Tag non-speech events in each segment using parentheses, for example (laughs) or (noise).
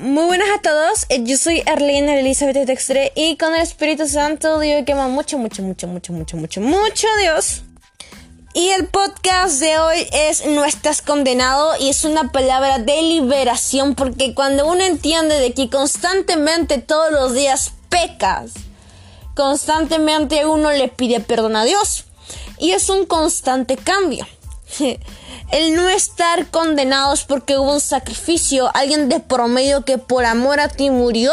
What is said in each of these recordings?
Muy buenas a todos, eh, yo soy Arlene Elizabeth Textre y con el Espíritu Santo digo que amo mucho, mucho, mucho, mucho, mucho, mucho, mucho Dios. Y el podcast de hoy es No estás condenado y es una palabra de liberación porque cuando uno entiende de que constantemente todos los días pecas, constantemente uno le pide perdón a Dios y es un constante cambio. (laughs) el no estar condenados porque hubo un sacrificio, alguien de promedio que por amor a ti murió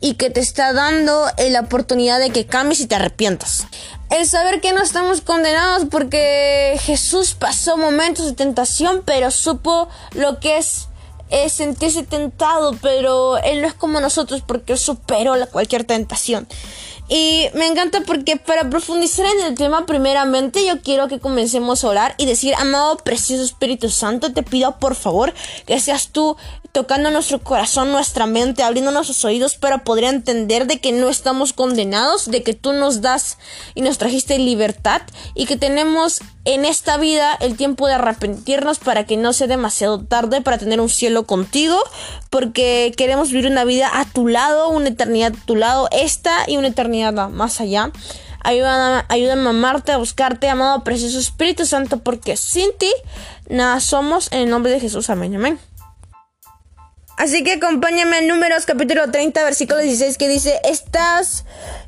y que te está dando la oportunidad de que cambies y te arrepientas. El saber que no estamos condenados porque Jesús pasó momentos de tentación, pero supo lo que es, sentirse tentado, pero Él no es como nosotros porque superó cualquier tentación. Y me encanta porque para profundizar en el tema, primeramente yo quiero que comencemos a orar y decir, amado precioso Espíritu Santo, te pido por favor que seas tú tocando nuestro corazón, nuestra mente, abriendo nuestros oídos para poder entender de que no estamos condenados, de que tú nos das y nos trajiste libertad y que tenemos en esta vida el tiempo de arrepentirnos para que no sea demasiado tarde para tener un cielo contigo, porque queremos vivir una vida a tu lado, una eternidad a tu lado, esta y una eternidad más allá. Ayúdame, ayúdame a amarte, a buscarte, amado precioso Espíritu Santo, porque sin ti nada somos. En el nombre de Jesús, amén, amén. Así que acompáñame en Números capítulo 30, versículo 16, que dice, estas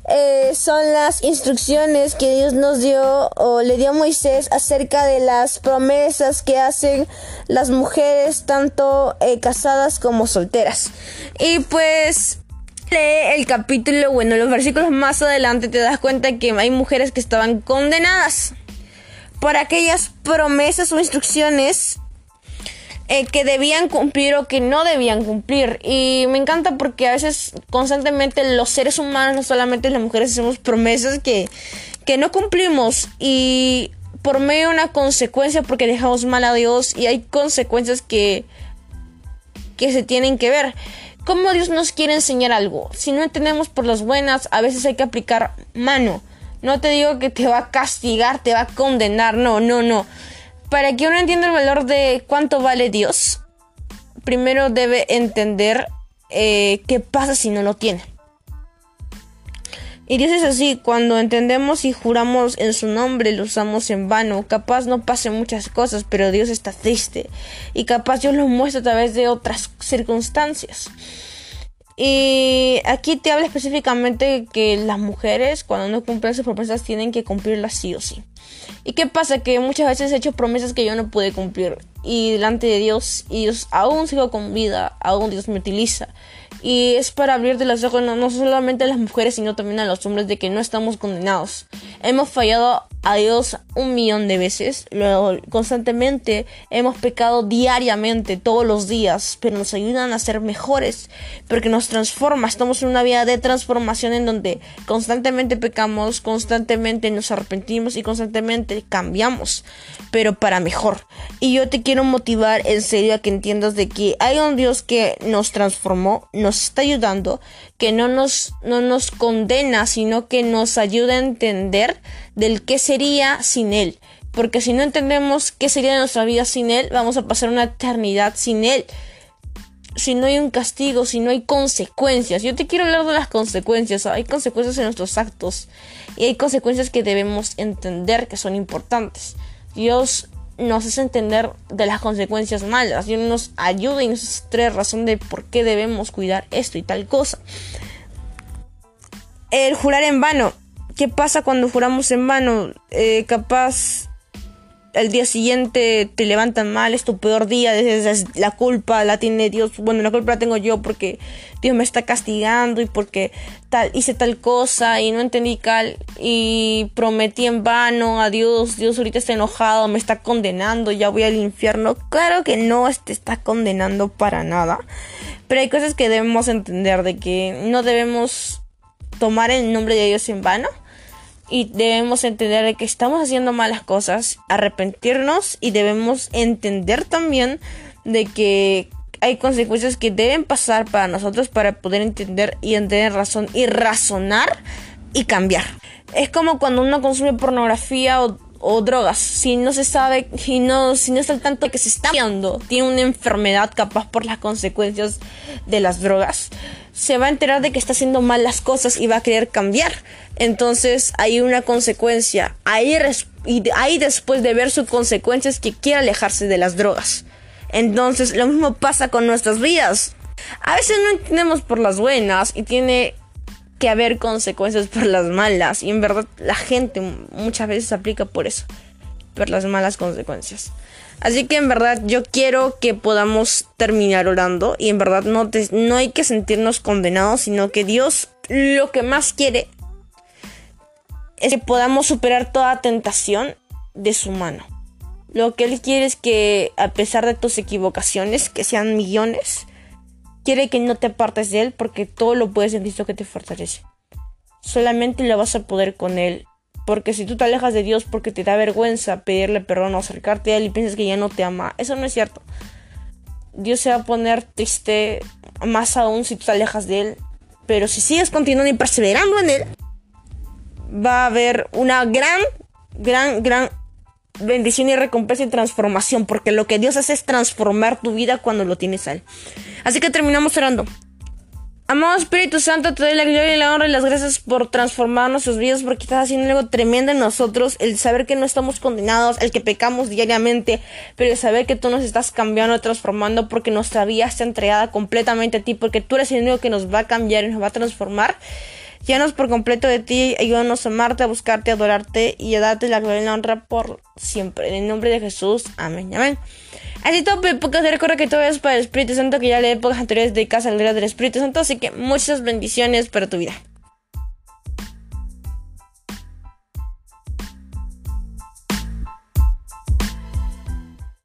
eh, son las instrucciones que Dios nos dio o le dio a Moisés acerca de las promesas que hacen las mujeres, tanto eh, casadas como solteras. Y pues lee el capítulo, bueno, los versículos más adelante te das cuenta que hay mujeres que estaban condenadas por aquellas promesas o instrucciones eh, que debían cumplir o que no debían cumplir. Y me encanta porque a veces constantemente los seres humanos, no solamente las mujeres, hacemos promesas que, que no cumplimos. Y por medio de una consecuencia porque dejamos mal a Dios y hay consecuencias que, que se tienen que ver. ¿Cómo Dios nos quiere enseñar algo? Si no entendemos por las buenas, a veces hay que aplicar mano. No te digo que te va a castigar, te va a condenar, no, no, no para que uno entienda el valor de cuánto vale Dios, primero debe entender eh, qué pasa si no lo tiene. Y Dios es así, cuando entendemos y juramos en su nombre, lo usamos en vano. Capaz no pasen muchas cosas, pero Dios está triste. Y capaz Dios lo muestra a través de otras circunstancias. Y aquí te habla específicamente que las mujeres, cuando no cumplen sus promesas, tienen que cumplirlas sí o sí. ¿Y qué pasa? Que muchas veces he hecho promesas que yo no pude cumplir. Y delante de Dios, y Dios aún sigo con vida, aún Dios me utiliza. Y es para abrirte los ojos no, no solamente a las mujeres, sino también a los hombres de que no estamos condenados. Hemos fallado a Dios un millón de veces, luego constantemente hemos pecado diariamente, todos los días, pero nos ayudan a ser mejores, porque nos transforma, estamos en una vida de transformación en donde constantemente pecamos, constantemente nos arrepentimos y constantemente cambiamos, pero para mejor. Y yo te quiero motivar en serio a que entiendas de que hay un Dios que nos transformó, nos está ayudando, que no nos, no nos condena, sino que nos ayuda a entender del qué sería sin Él. Porque si no entendemos qué sería nuestra vida sin Él, vamos a pasar una eternidad sin Él. Si no hay un castigo, si no hay consecuencias. Yo te quiero hablar de las consecuencias. Hay consecuencias en nuestros actos. Y hay consecuencias que debemos entender que son importantes. Dios nos hace entender de las consecuencias malas. Dios nos ayuda y nos trae razón de por qué debemos cuidar esto y tal cosa. El jurar en vano. ¿Qué pasa cuando juramos en vano? Eh, capaz al día siguiente te levantan mal, es tu peor día, desde la culpa la tiene Dios, bueno, la culpa la tengo yo porque Dios me está castigando y porque tal hice tal cosa y no entendí cal y prometí en vano a Dios, Dios ahorita está enojado, me está condenando, ya voy al infierno. Claro que no te está condenando para nada, pero hay cosas que debemos entender de que no debemos tomar el nombre de Dios en vano y debemos entender que estamos haciendo malas cosas, arrepentirnos y debemos entender también de que hay consecuencias que deben pasar para nosotros para poder entender y entender razón y razonar y cambiar. Es como cuando uno consume pornografía o, o drogas. Si no se sabe y no, si no está al tanto que se está viendo, tiene una enfermedad capaz por las consecuencias de las drogas, se va a enterar de que está haciendo mal las cosas y va a querer cambiar. Entonces hay una consecuencia. Ahí, y ahí después de ver sus consecuencias que quiere alejarse de las drogas. Entonces lo mismo pasa con nuestras vidas. A veces no entendemos por las buenas y tiene que haber consecuencias por las malas. Y en verdad la gente muchas veces aplica por eso. Por las malas consecuencias. Así que en verdad yo quiero que podamos terminar orando. Y en verdad no, no hay que sentirnos condenados. Sino que Dios lo que más quiere es que podamos superar toda tentación de su mano. Lo que Él quiere es que a pesar de tus equivocaciones, que sean millones, quiere que no te apartes de Él porque todo lo puedes en Cristo que te fortalece. Solamente lo vas a poder con Él. Porque si tú te alejas de Dios porque te da vergüenza pedirle perdón o acercarte a Él y piensas que ya no te ama, eso no es cierto. Dios se va a poner triste más aún si tú te alejas de Él. Pero si sigues continuando y perseverando en Él, va a haber una gran, gran, gran bendición y recompensa y transformación, porque lo que Dios hace es transformar tu vida cuando lo tienes a Él. Así que terminamos orando. Amado Espíritu Santo, te doy la gloria y la honra y las gracias por transformar nuestras vidas, porque estás haciendo algo tremendo en nosotros, el saber que no estamos condenados, el que pecamos diariamente, pero el saber que tú nos estás cambiando, transformando, porque nuestra vida está entregada completamente a ti, porque tú eres el único que nos va a cambiar y nos va a transformar. Llévanos por completo de ti, ayúdanos a amarte, a buscarte, a adorarte y a darte la gloria y la honra por siempre. En el nombre de Jesús, amén, amén. Así todo, porque te recuerda que todo es para el Espíritu Santo, que ya le épocas anteriores de casa al del Espíritu Santo, así que muchas bendiciones para tu vida.